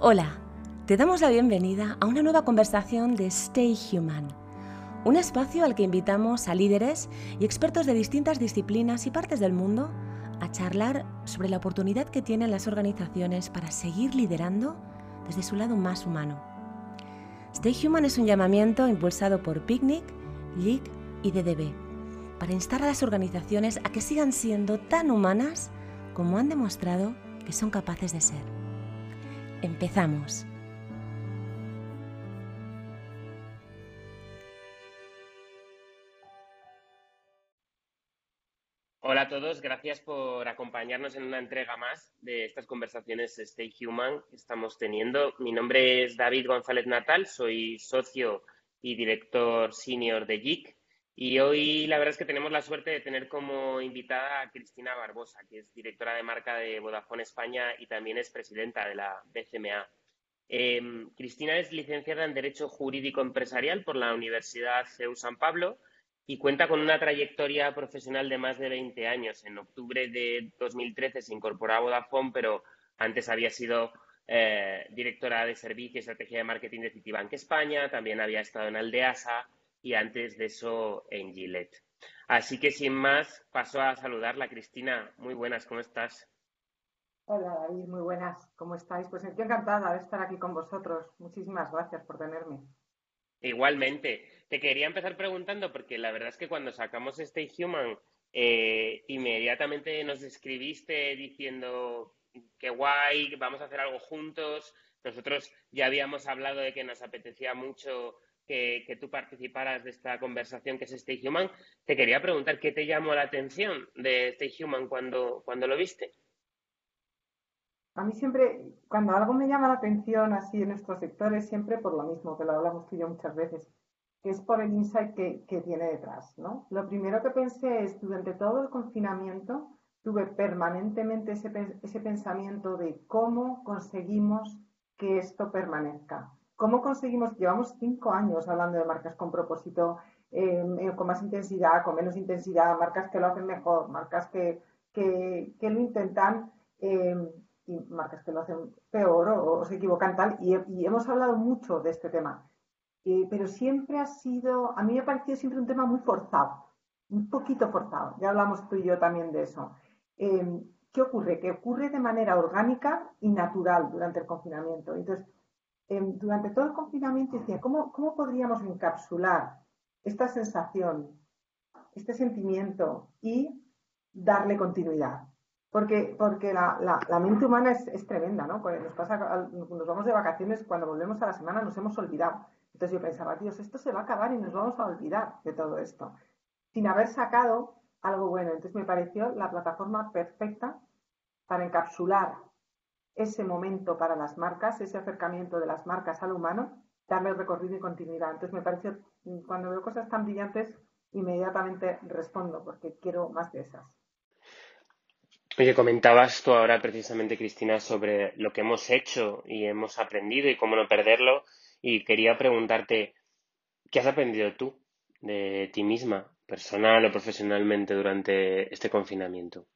Hola, te damos la bienvenida a una nueva conversación de Stay Human, un espacio al que invitamos a líderes y expertos de distintas disciplinas y partes del mundo a charlar sobre la oportunidad que tienen las organizaciones para seguir liderando desde su lado más humano. Stay Human es un llamamiento impulsado por Picnic, LIC y DDB para instar a las organizaciones a que sigan siendo tan humanas como han demostrado que son capaces de ser. Empezamos. Hola a todos, gracias por acompañarnos en una entrega más de estas conversaciones Stay Human que estamos teniendo. Mi nombre es David González Natal, soy socio y director senior de JIC y hoy la verdad es que tenemos la suerte de tener como invitada a Cristina Barbosa, que es directora de marca de Vodafone España y también es presidenta de la BCMA. Em, Cristina es licenciada en Derecho Jurídico Empresarial por la Universidad CEU San Pablo y cuenta con una trayectoria profesional de más de 20 años. En octubre de 2013 se incorporó a Vodafone, pero antes había sido eh, directora de Servicio y Estrategia de Marketing de Citibank España, también había estado en Aldeasa y antes de eso en Gillette. Así que sin más, paso a saludarla. Cristina, muy buenas, ¿cómo estás? Hola David, muy buenas, ¿cómo estáis? Pues estoy encantada de estar aquí con vosotros. Muchísimas gracias por tenerme. Igualmente. Te quería empezar preguntando, porque la verdad es que cuando sacamos Stay Human, eh, inmediatamente nos escribiste diciendo que guay, vamos a hacer algo juntos. Nosotros ya habíamos hablado de que nos apetecía mucho que, tú participaras de esta conversación que es Stay Human. Te quería preguntar qué te llamó la atención de Stay Human cuando, cuando lo viste. A mí siempre, cuando algo me llama la atención así en nuestros sectores, siempre por lo mismo, que lo hablamos tú y yo muchas veces, que es por el insight que, que tiene detrás. ¿no? Lo primero que pensé es, durante todo el confinamiento, tuve permanentemente ese, ese pensamiento de cómo conseguimos que esto permanezca. ¿Cómo conseguimos? Llevamos cinco años hablando de marcas con propósito, em, eh, con más intensidad, con menos intensidad, marcas que lo hacen mejor, marcas que, que, lo intentan em, y marcas que lo hacen peor o, se equivocan tal. Y, hemos hablado mucho de este tema. Eh, pero siempre ha sido, a mí me ha parecido siempre un tema muy forzado, un poquito forzado. Ya hablamos tú y yo también de eso. Em, ¿Qué ocurre? Que ocurre de manera orgánica y natural durante el confinamiento. Entonces, Em, durante todo el confinamiento decía, ¿cómo, ¿cómo podríamos encapsular esta sensación, este sentimiento y darle continuidad? Porque, porque la, la, mente humana es, es, tremenda, ¿no? Pues nos, pasa, nos vamos de vacaciones, cuando volvemos a la semana nos hemos olvidado. Entonces yo pensaba, Dios, esto se va a acabar y nos vamos a olvidar de todo esto, sin haber sacado algo bueno. Entonces me pareció la plataforma perfecta para encapsular ese momento para las marcas, ese acercamiento de las marcas al humano, darle recorrido y continuidad. Entonces me parece, cuando veo cosas tan brillantes, inmediatamente respondo porque quiero más de esas. Oye, comentabas tú ahora precisamente, Cristina, sobre lo que hemos hecho y hemos aprendido y cómo no perderlo. Y quería preguntarte, ¿qué has aprendido tú de ti misma, personal o profesionalmente, durante este confinamiento?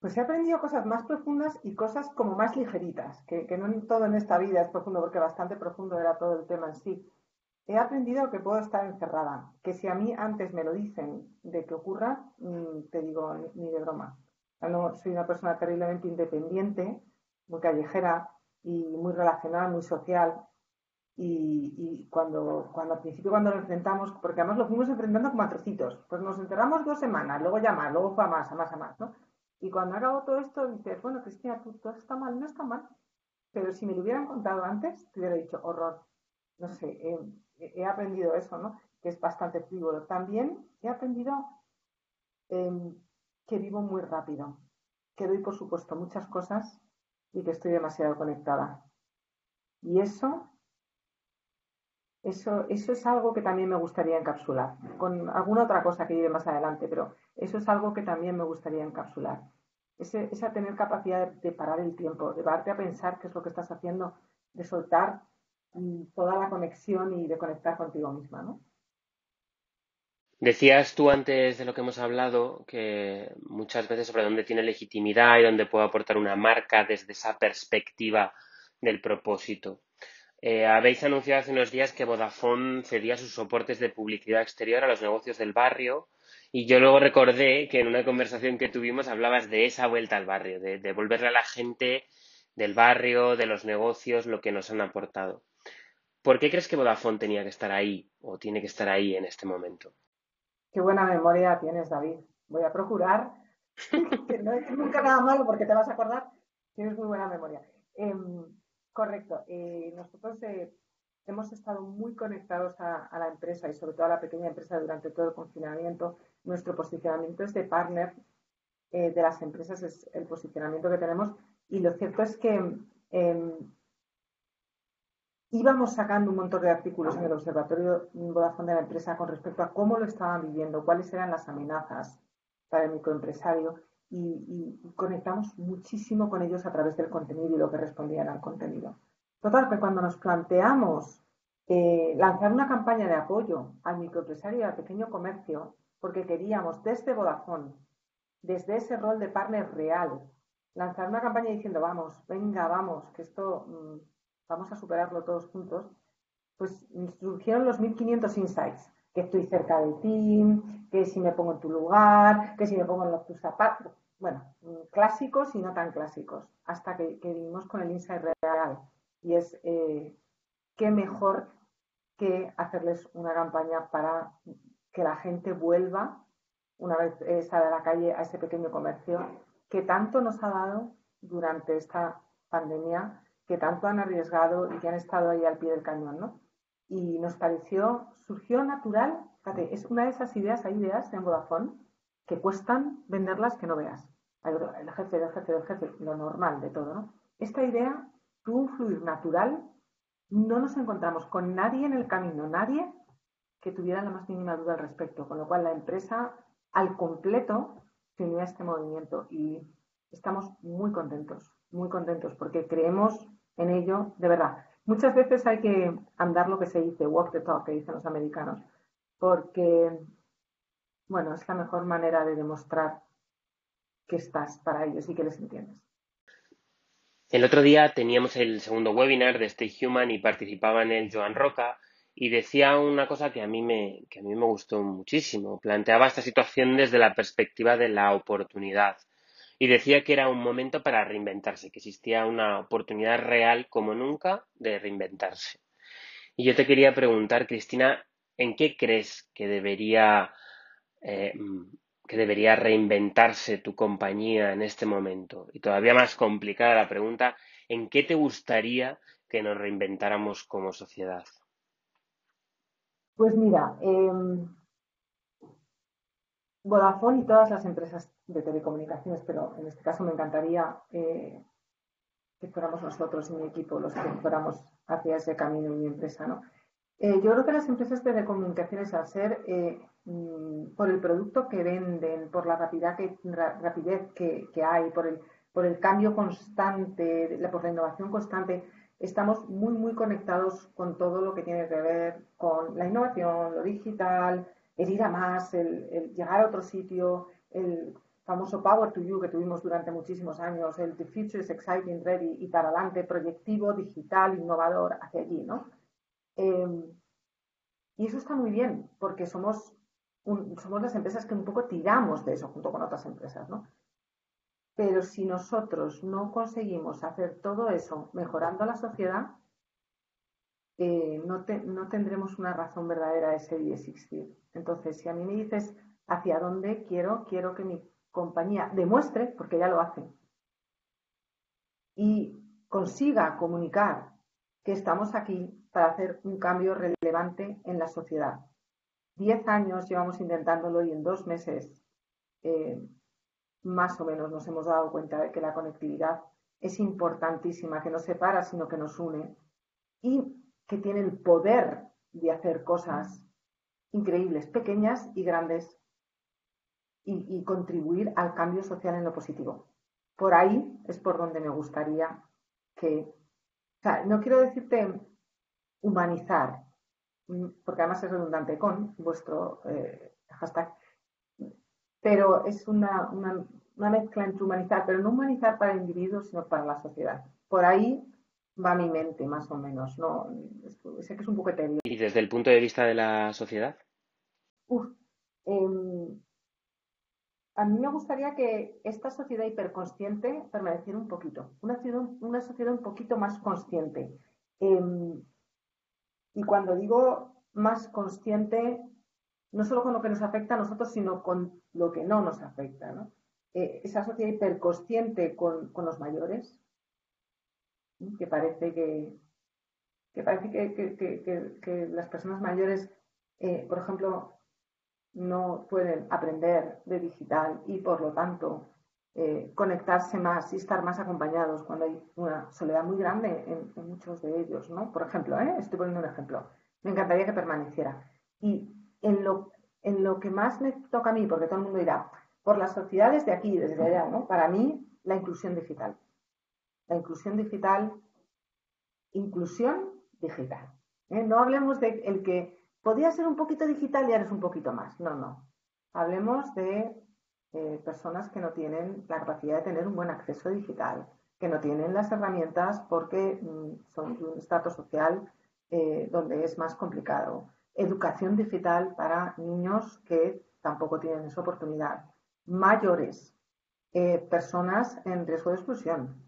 Pues he aprendido cosas más profundas y cosas como más ligeritas, que, no todo en esta vida es profundo, porque bastante profundo era todo el tema en sí. He aprendido que puedo estar encerrada, que si a mí antes me lo dicen de que ocurra, mm, te digo, ni de broma. No, soy una persona terriblemente independiente, muy callejera y muy relacional, muy social. Y, cuando, cuando al principio cuando lo enfrentamos, porque además lo fuimos enfrentando como a trocitos, pues nos enterramos dos semanas, luego ya más, luego fue a más, a más, a más, ¿no? Y cuando acabó todo esto, dices, bueno, Cristina, tú, todo está mal, no está mal. Pero si me lo hubieran contado antes, te hubiera dicho, horror. No sé, he aprendido eso, ¿no? Que es bastante frívolo. También he aprendido em, que vivo muy rápido, que doy por supuesto muchas cosas y que estoy demasiado conectada. Y eso, eso, eso es algo que también me gustaría encapsular, con alguna otra cosa que diré más adelante, pero eso es algo que también me gustaría encapsular. Ese, esa tener capacidad de, parar el tiempo, de darte a pensar qué es lo que estás haciendo, de soltar mm, toda la conexión y de conectar contigo misma, ¿no? Decías tú antes de lo que hemos hablado que muchas veces sobre dónde tiene legitimidad y dónde puede aportar una marca desde esa perspectiva del propósito. Eh, habéis anunciado hace unos días que Vodafone cedía sus soportes de publicidad exterior a los negocios del barrio y yo luego recordé que en una conversación que tuvimos hablabas de esa vuelta al barrio, de devolverle a la gente del barrio, de los negocios, lo que nos han aportado. ¿Por qué crees que Vodafone tenía que estar ahí o tiene que estar ahí en este momento? Qué buena memoria tienes, David. Voy a procurar que no es nunca nada malo porque te vas a acordar. Tienes muy buena memoria. Correcto. Eh, nosotros eh, hemos estado muy conectados a, la empresa y sobre todo a la pequeña empresa durante todo el confinamiento. Nuestro posicionamiento es de partner eh, de las empresas, es el posicionamiento que tenemos. Y lo cierto es que em, íbamos sacando un montón de artículos en el observatorio Vodafone de la empresa con respecto a cómo lo estaban viviendo, cuáles eran las amenazas para el microempresario y, conectamos muchísimo con ellos a través del contenido y lo que respondían al contenido. Total, que cuando nos planteamos eh, lanzar una campaña de apoyo al microempresario y al pequeño comercio, porque queríamos desde Vodafone, desde ese rol de partner real, lanzar una campaña diciendo, vamos, venga, vamos, que esto mm, vamos a superarlo todos juntos, pues surgieron los 1500 insights, que estoy cerca de ti, que si me pongo en tu lugar, que si me pongo en los tus zapatos, bueno, clásicos y no tan clásicos, hasta que, vivimos con el insight real. Y es eh, qué mejor que hacerles una campaña para que la gente vuelva una vez eh, sale a la calle a ese pequeño comercio que tanto nos ha dado durante esta pandemia que tanto han arriesgado y que han estado ahí al pie del cañón, ¿no? Y nos pareció, surgió natural, es una de esas ideas, hay ideas en Vodafone que cuestan venderlas que no veas. El jefe del jefe del jefe, lo normal de todo, ¿no? Esta idea tuvo un fluir natural, no nos encontramos con nadie en el camino, nadie que tuviera la más mínima duda al respecto, con lo cual la empresa al completo se unía a este movimiento y estamos muy contentos, muy contentos porque creemos en ello, de verdad. Muchas veces hay que andar lo que se dice, walk the talk, que dicen los americanos, porque, bueno, es la mejor manera de demostrar que estás para ellos y que les entiendes. El otro día teníamos el segundo webinar de Stay Human y participaba en él Joan Roca y decía una cosa que a mí me, que a mí me gustó muchísimo. Planteaba esta situación desde la perspectiva de la oportunidad y decía que era un momento para reinventarse, que existía una oportunidad real como nunca de reinventarse. Y yo te quería preguntar, Cristina, ¿en qué crees que debería, eh, que debería reinventarse tu compañía en este momento? Y todavía más complicada la pregunta, ¿en qué te gustaría que nos reinventáramos como sociedad? Pues mira, eh, Vodafone y todas las empresas de telecomunicaciones, pero en este caso me encantaría eh, que fuéramos nosotros y mi equipo los que fuéramos hacia ese camino en mi empresa. ¿no? Eh, yo creo que las empresas de telecomunicaciones, al ser eh, mm, por el producto que venden, por la rapidez que, rapidez que, hay, por el, por el cambio constante, por la innovación constante, estamos muy, muy conectados con todo lo que tiene que ver con la innovación, lo digital, el ir a más, el, llegar a otro sitio, el famoso Power to You que tuvimos durante muchísimos años, el The Future is Exciting, Ready y para adelante, proyectivo, digital, innovador, hacia allí, ¿no? Em, y eso está muy bien, porque somos, somos las empresas que un poco tiramos de eso junto con otras empresas, ¿no? Pero si nosotros no conseguimos hacer todo eso mejorando la sociedad, eh, no, tendremos una razón verdadera de ser y existir. Entonces, si a mí me dices hacia dónde quiero, quiero que mi compañía demuestre, porque ya lo hace, y consiga comunicar que estamos aquí para hacer un cambio relevante en la sociedad. Diez años llevamos intentándolo y en dos meses eh, más o menos nos hemos dado cuenta de que la conectividad es importantísima, que no separa, sino que nos une. Y que tiene el poder de hacer cosas increíbles, pequeñas y grandes, y, contribuir al cambio social en lo positivo. Por ahí es por donde me gustaría que, o sea, no quiero decirte humanizar, porque además es redundante con vuestro eh, hashtag, pero es una, una mezcla entre humanizar, pero no humanizar para el individuo, sino para la sociedad. Por ahí va mi mente, más o menos. No, sé que es un poco tedioso. ¿Y desde el punto de vista de la sociedad? Uf, em, a mí me gustaría que esta sociedad hiperconsciente permaneciera un poquito, una, una sociedad un poquito más consciente. Em, y cuando digo más consciente, no solo con lo que nos afecta a nosotros, sino con lo que no nos afecta. ¿no? Eh, esa sociedad hiperconsciente con, con los mayores, que parece que, que parece que, las personas mayores, eh, por ejemplo, no pueden aprender de digital y por lo tanto eh, conectarse más y estar más acompañados cuando hay una soledad muy grande en, muchos de ellos, ¿no? Por ejemplo, ¿eh? estoy poniendo un ejemplo, me encantaría que permaneciera. Y en lo, en lo que más me toca a mí, porque todo el mundo dirá, por las sociedades de aquí, desde allá, ¿no? Para mí, la inclusión digital. La inclusión digital, inclusión digital. ¿eh? No hablemos de el que podía ser un poquito digital y ahora es un poquito más. No, no. Hablemos de eh, personas que no tienen la capacidad de tener un buen acceso digital, que no tienen las herramientas porque mm, son de un estrato social eh, donde es más complicado. Educación digital para niños que tampoco tienen esa oportunidad. Mayores, personas en riesgo de exclusión,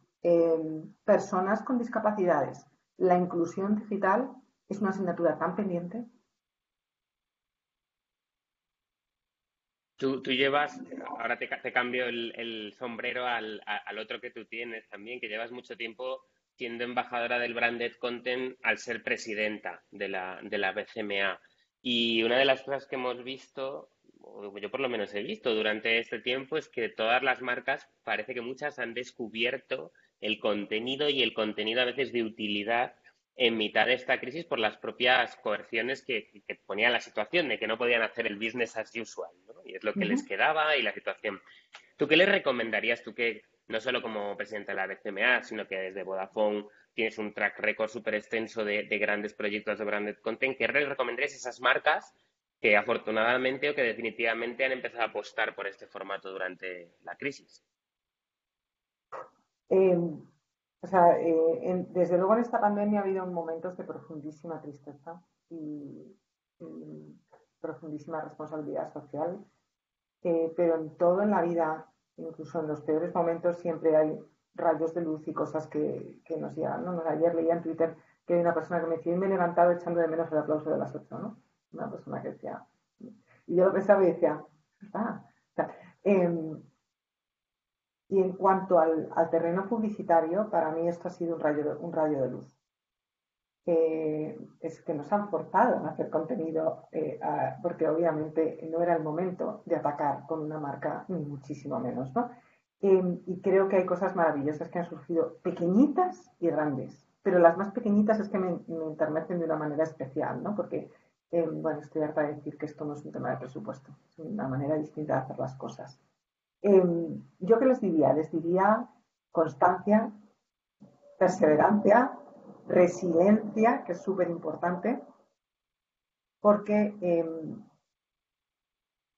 personas con discapacidades. La inclusión digital es una asignatura tan pendiente Tú, llevas, ahora te, cambio el, sombrero al, otro que tú tienes también, que llevas mucho tiempo siendo embajadora del branded content al ser presidenta de la, de la BCMA. Y una de las cosas que hemos visto, yo por lo menos he visto durante este tiempo, es que todas las marcas, parece que muchas han descubierto el contenido y el contenido a veces de utilidad en mitad de esta crisis por las propias coerciones que, ponía la situación de que no podían hacer el business as usual, ¿no? Y es lo que les quedaba y la situación. ¿Tú qué les recomendarías tú que, no solo como presidente de la BCMA, sino que desde Vodafone tienes un track record súper extenso de, grandes proyectos de branded content, ¿qué les recomendarías a esas marcas que afortunadamente o que definitivamente han empezado a apostar por este formato durante la crisis? Em, o sea, eh, desde luego en esta pandemia ha habido momentos de profundísima tristeza y, profundísima responsabilidad social, eh, pero en todo en la vida, incluso en los peores momentos, siempre hay rayos de luz y cosas que, nos llegan. ¿no? Ayer leía en Twitter que hay una persona que me decía, y me he levantado echando de menos el aplauso de las ocho, ¿no? Una persona que decía, y yo lo pensaba y decía, ah, o sea, em, y en cuanto al, terreno publicitario, para mí esto ha sido un rayo de, un rayo de luz. es que nos han forzado a hacer contenido, eh, porque obviamente no era el momento de atacar con una marca, ni muchísimo menos. ¿no? Em, y creo que hay cosas maravillosas que han surgido, pequeñitas y grandes, pero las más pequeñitas es que me, me de una manera especial, ¿no? porque em, bueno, estoy harta de decir que esto no es un tema de presupuesto, es una manera distinta de hacer las cosas. Em, ¿Yo qué les diría? Les diría constancia, perseverancia, resiliencia, que es súper importante, porque em,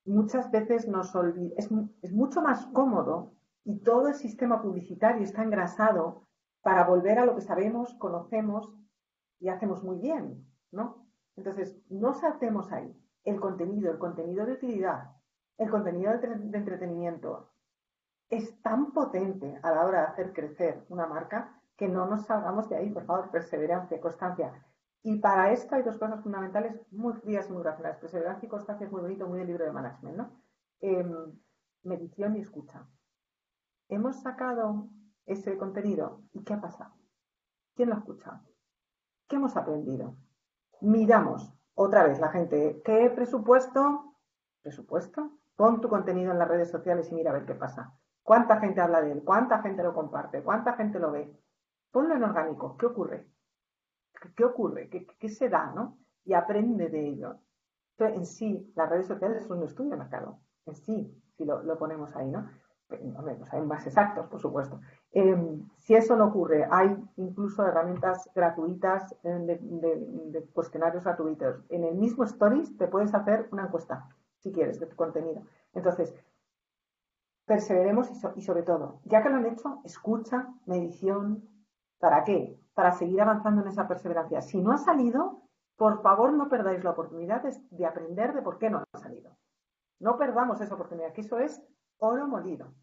muchas veces nos olvidamos, es, es, mucho más cómodo y todo el sistema publicitario está engrasado para volver a lo que sabemos, conocemos y hacemos muy bien, ¿no? Entonces, no saltemos ahí. El contenido, el contenido de utilidad, el contenido de entretenimiento es tan potente a la hora de hacer crecer una marca que no nos salgamos de ahí, por favor, perseverancia, constancia. Y para esto hay dos cosas fundamentales muy frías y muy racionales. Perseverancia y constancia es muy bonito, muy el libro de management, ¿no? Em, medición y escucha. Hemos sacado ese contenido y ¿qué ha pasado? ¿Quién lo ha escuchado? ¿Qué hemos aprendido? Miramos otra vez la gente, ¿qué presupuesto? ¿Presupuesto? Pon tu contenido en las redes sociales y mira a ver qué pasa. ¿Cuánta gente habla de él? ¿Cuánta gente lo comparte? ¿Cuánta gente lo ve? Ponlo en orgánico. ¿Qué ocurre? ¿Qué, ocurre? ¿Qué, se da? ¿no? Y aprende de ello. Entonces, en sí, las redes sociales son un estudio de mercado. En sí, si lo, ponemos ahí, ¿no? Hombre, pues hay más exactos, por supuesto. Em, si eso no ocurre, hay incluso herramientas gratuitas eh, de, cuestionarios gratuitos. En el mismo Stories te puedes hacer una encuesta, si quieres, de tu contenido. Entonces, perseveremos y, sobre todo, ya que lo han hecho, escucha, medición, ¿Para qué? Para seguir avanzando en esa perseverancia. Si no ha salido, por favor no perdáis la oportunidad de, aprender de por qué no ha salido. No perdamos esa oportunidad, que eso es oro molido.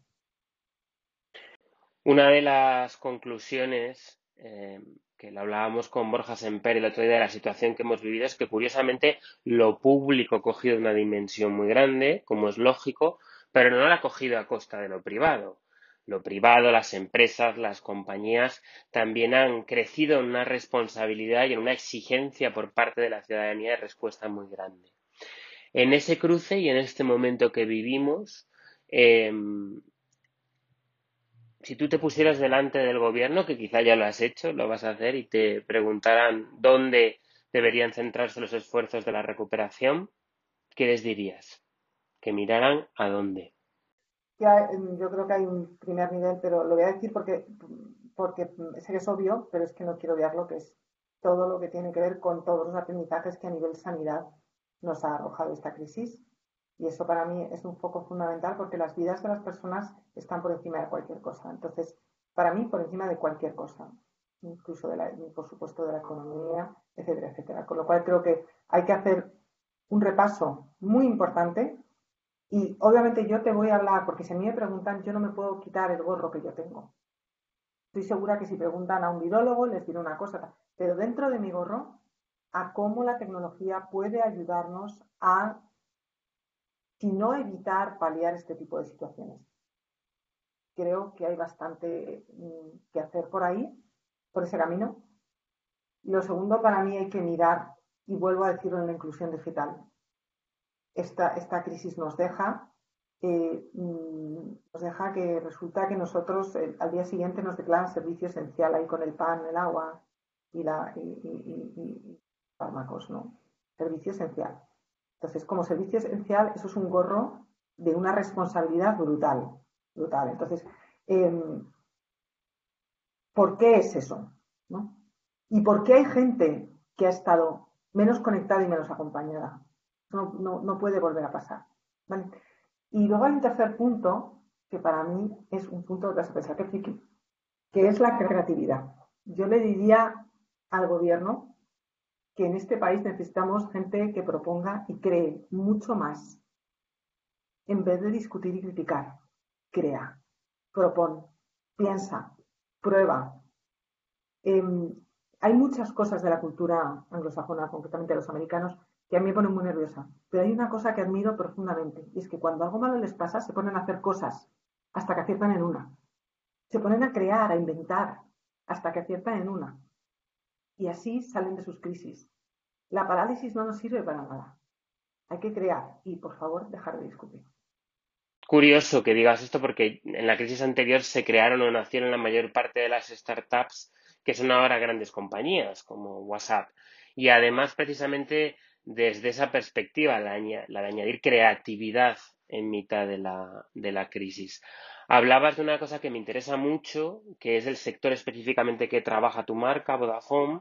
Una de las conclusiones eh, que lo hablábamos con Borja Semper el otro día de la situación que hemos vivido es que curiosamente lo público ha cogido una dimensión muy grande, como es lógico, pero no la ha cogido a costa de lo privado. Lo privado, las empresas, las compañías también han crecido en una responsabilidad y en una exigencia por parte de la ciudadanía de respuesta muy grande. En ese cruce y en este momento que vivimos, em, si tú te pusieras delante del gobierno, que quizá ya lo has hecho, lo vas a hacer, y te preguntaran dónde deberían centrarse los esfuerzos de la recuperación, ¿qué les dirías? Que miraran a dónde. yo creo que hay un primer nivel, pero lo voy a decir porque, porque sé que es obvio, pero es que no quiero obviarlo, que es todo lo que tiene que ver con todos los aprendizajes que a nivel sanidad nos ha arrojado esta crisis y eso para mí es un foco fundamental porque las vidas de las personas están por encima de cualquier cosa. Entonces, para mí, por encima de cualquier cosa, incluso de la, por supuesto de la economía, etcétera, etcétera. Con lo cual creo que hay que hacer un repaso muy importante y obviamente yo te voy a hablar, porque si a mí me preguntan, yo no me puedo quitar el gorro que yo tengo. Estoy segura que si preguntan a un virólogo les diré una cosa, pero dentro de mi gorro, a cómo la tecnología puede ayudarnos a sino evitar paliar este tipo de situaciones. Creo que hay bastante mm, que hacer por ahí, por ese camino. Lo segundo, para mí hay que mirar, y vuelvo a decirlo en la inclusión digital, esta, crisis nos deja, eh, mm, nos deja que resulta que nosotros eh, al día siguiente nos declaran servicio esencial ahí con el pan, el agua y, la, y fármacos, ¿no? Servicio esencial. Entonces, como servicio esencial, eso es un gorro de una responsabilidad brutal, brutal. Entonces, em, ¿por qué es eso? ¿Y por qué hay gente que ha estado menos conectada y menos acompañada? No, no, puede volver a pasar. Y luego hay un tercer punto, que para mí es un punto de sorpresa que, que es la creatividad. Yo le diría al gobierno que en este país necesitamos gente que proponga y cree mucho más. En vez de discutir y criticar, crea, propone, piensa, prueba. Em, hay muchas cosas de la cultura anglosajona, concretamente de los americanos, que a mí me ponen muy nerviosa. Pero hay una cosa que admiro profundamente, y es que cuando algo malo les pasa, se ponen a hacer cosas hasta que aciertan en una. Se ponen a crear, a inventar, hasta que aciertan en una. Y así salen de sus crisis. La parálisis no nos sirve para nada. Hay que crear y, por favor, dejar de discutir. Curioso que digas esto porque en la crisis anterior se crearon o nacieron la mayor parte de las startups que son ahora grandes compañías como WhatsApp. Y además, precisamente desde esa perspectiva, la, de añadir creatividad en mitad de la, de la crisis. Hablabas de una cosa que me interesa mucho, que es el sector específicamente que trabaja tu marca, Vodafone,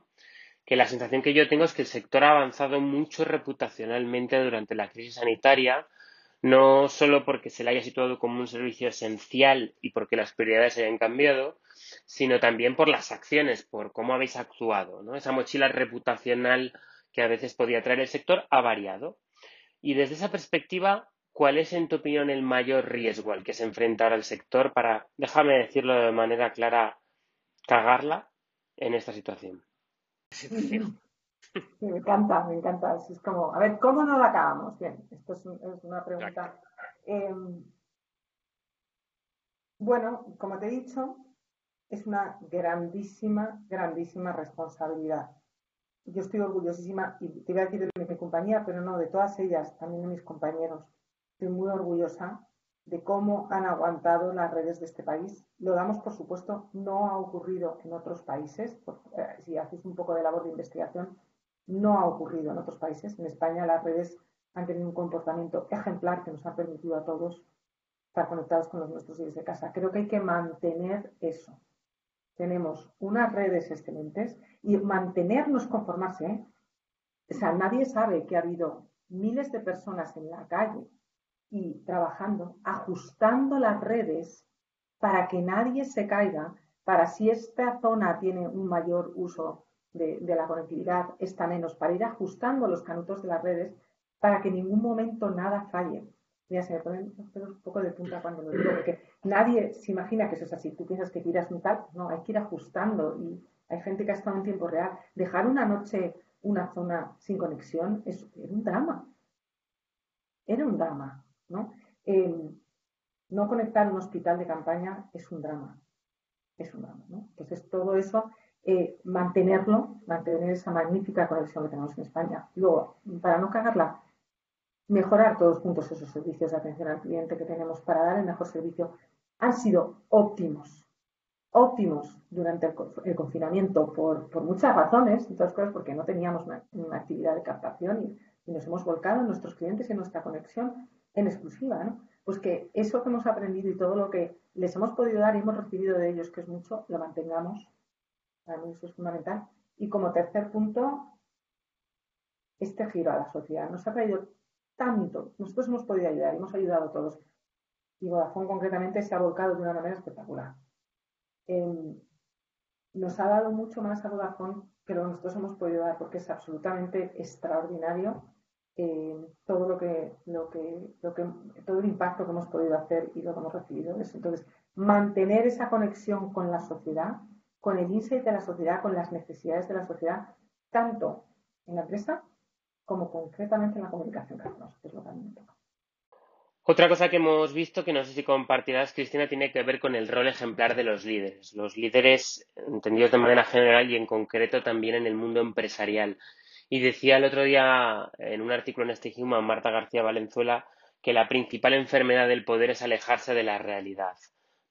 que la sensación que yo tengo es que el sector ha avanzado mucho reputacionalmente durante la crisis sanitaria, no solo porque se le haya situado como un servicio esencial y porque las prioridades hayan cambiado, sino también por las acciones, por cómo habéis actuado. ¿no? Esa mochila reputacional que a veces podía traer el sector ha variado. Y desde esa perspectiva, ¿cuál es, en tu opinión, el mayor riesgo al que se enfrenta ahora el sector para, déjame decirlo de manera clara, cagarla en esta situación? me encanta, me encanta. Es como, a ver, ¿cómo no la acabamos? Bien, esto es, una pregunta. Em, bueno, como te he dicho, es una grandísima, grandísima responsabilidad. Yo estoy orgullosísima, y te iba a decir de mi compañía, pero no, de todas ellas, también de mis compañeros. Estoy muy orgullosa de cómo han aguantado las redes de este país. Lo damos, por supuesto, no ha ocurrido en otros países. Eh, si haces un poco de labor de investigación, no ha ocurrido en otros países. En España las redes han tenido un comportamiento ejemplar que nos ha permitido a todos estar conectados con los nuestros desde casa. Creo que hay que mantener eso. Tenemos unas redes excelentes y mantenernos conformarse. ¿eh? O sea, nadie sabe que ha habido miles de personas en la calle y trabajando, ajustando las redes para que nadie se caiga, para si esta zona tiene un mayor uso de, la conectividad, esta menos, para ir ajustando los canutos de las redes para que en ningún momento nada falle. Mira, se me ponen los pelos un poco de punta cuando lo digo, porque nadie se imagina que eso es así. Tú piensas que tiras un no, hay que ir ajustando y hay gente que ha estado en tiempo real. Dejar una noche una zona sin conexión es, era un drama. Era un drama, ¿no? Em, no conectar un hospital de campaña es un drama. Es un drama. Entonces, todo eso, eh, mantenerlo, mantener esa magnífica conexión que tenemos en España. Luego, para no cagarla, mejorar todos juntos esos servicios de atención al cliente que tenemos para dar el mejor servicio, han sido óptimos óptimos durante el, confinamiento por, muchas razones, entre otras cosas porque no teníamos una, actividad de captación y, nos hemos volcado en nuestros clientes y en nuestra conexión en exclusiva, ¿no? Pues que eso que hemos aprendido y todo lo que les hemos podido dar y hemos recibido de ellos, que es mucho, lo mantengamos. Para mí eso es fundamental. Y como tercer punto, este giro a la sociedad. Nos ha traído tanto. Nosotros hemos podido ayudar, hemos ayudado a todos. Y Vodafone concretamente se ha volcado de una manera espectacular. Em, nos ha dado mucho más a Vodafone que lo que nosotros hemos podido dar, porque es absolutamente extraordinario em, todo lo que, lo que, lo que, todo el impacto que hemos podido hacer y lo que hemos recibido. Entonces, mantener esa conexión con la sociedad, con el insight de la sociedad, con las necesidades de la sociedad, tanto en la empresa como concretamente en la comunicación que hacemos, que es lo que a mí me toca. Otra cosa que hemos visto, que no sé si compartirás, Cristina, tiene que ver con el rol ejemplar de los líderes. Los líderes, entendidos de manera general y en concreto también en el mundo empresarial. Y decía el otro día en un artículo en este Human, Marta García Valenzuela, que la principal enfermedad del poder es alejarse de la realidad.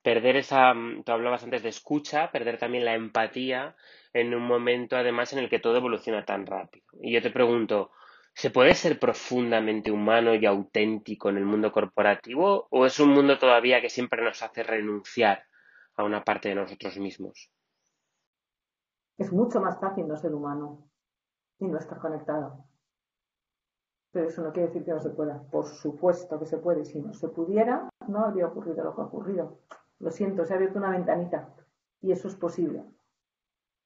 Perder esa, tú hablabas antes de escucha, perder también la empatía en un momento además en el que todo evoluciona tan rápido. Y yo te pregunto, ¿Se puede ser profundamente humano y auténtico en el mundo corporativo o es un mundo todavía que siempre nos hace renunciar a una parte de nosotros mismos? Es mucho más fácil no ser humano y no estar conectado. Pero eso no quiere decir que no se pueda. Por supuesto que se puede. Si no se pudiera, no habría ocurrido lo que ha ocurrido. Lo siento, se ha abierto una ventanita y eso es posible.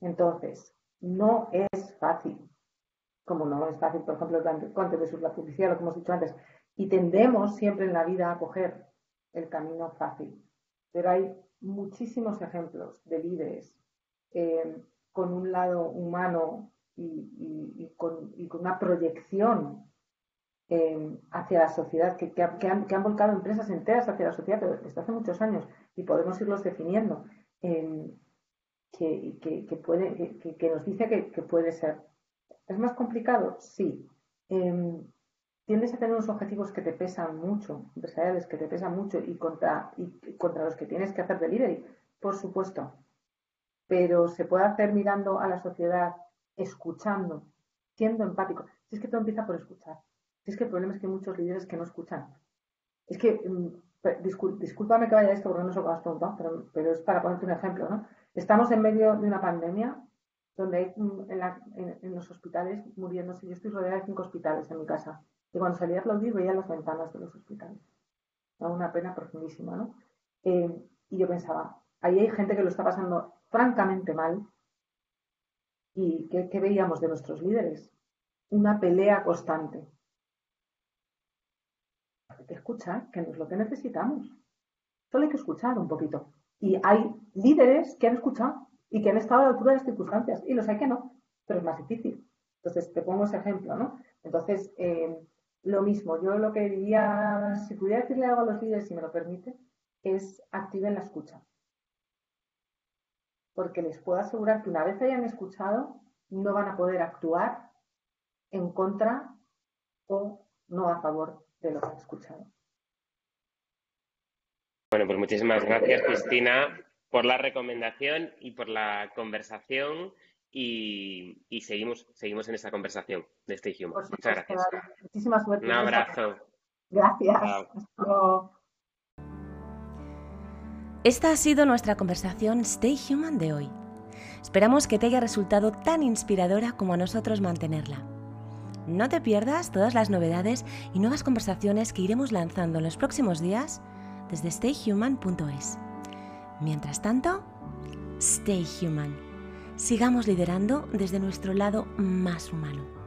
Entonces, no es fácil como no es fácil, por ejemplo, antes de la publicidad, lo que hemos dicho antes, y tendemos siempre en la vida a coger el camino fácil. Pero hay muchísimos ejemplos de líderes eh, con un lado humano y, con, una proyección eh, hacia la sociedad, que, han, volcado empresas enteras hacia la sociedad desde hace muchos años y podemos irlos definiendo, eh, que, que, nos dice que puede ser ¿Es más complicado? Sí. Eh, tiendes a tener unos objetivos que te pesan mucho, empresariales que te pesan mucho y contra, y contra los que tienes que hacer delivery, por supuesto. Pero se puede hacer mirando a la sociedad, escuchando, siendo empático. Si es que todo empieza por escuchar. Si es que el problema es que hay muchos líderes que no escuchan. Es que, mm, discúlpame que vaya esto porque no se lo has preguntado, pero, pero es para ponerte un ejemplo, ¿no? Estamos en medio de una pandemia donde hay mm, en, los hospitales muriéndose. Yo estoy rodeada de cinco hospitales en mi casa. Y cuando salía a aplaudir veía las ventanas de los hospitales. Una pena profundísima, ¿no? Eh, y yo pensaba, ahí hay gente que lo está pasando francamente mal. ¿Y qué, veíamos de nuestros líderes? Una pelea constante. Hay que escuchar, que no es lo que necesitamos. Solo hay que escuchar un poquito. Y hay líderes que han escuchado y que han estado a la altura de las circunstancias. Y los hay que no, pero es más difícil. Entonces, te pongo ese ejemplo, ¿no? Entonces, eh, lo mismo, yo lo que diría, si pudiera decirle algo a los líderes, si me lo permite, es activen la escucha. Porque les puedo asegurar que una vez hayan escuchado, no van a poder actuar en contra o no a favor de lo que han escuchado. Bueno, pues muchísimas gracias, Cristina por la recomendación y por la conversación y, seguimos, seguimos en esta conversación de Stay Human. Muchas gracias. Muchísimas suerte. Un abrazo. Gracias. Esta ha sido nuestra conversación Stay Human de hoy. Esperamos que te haya resultado tan inspiradora como a nosotros mantenerla. No te pierdas todas las novedades y nuevas conversaciones que iremos lanzando en los próximos días desde stayhuman.es. Mientras tanto, Stay Human. Sigamos liderando desde nuestro lado más humano.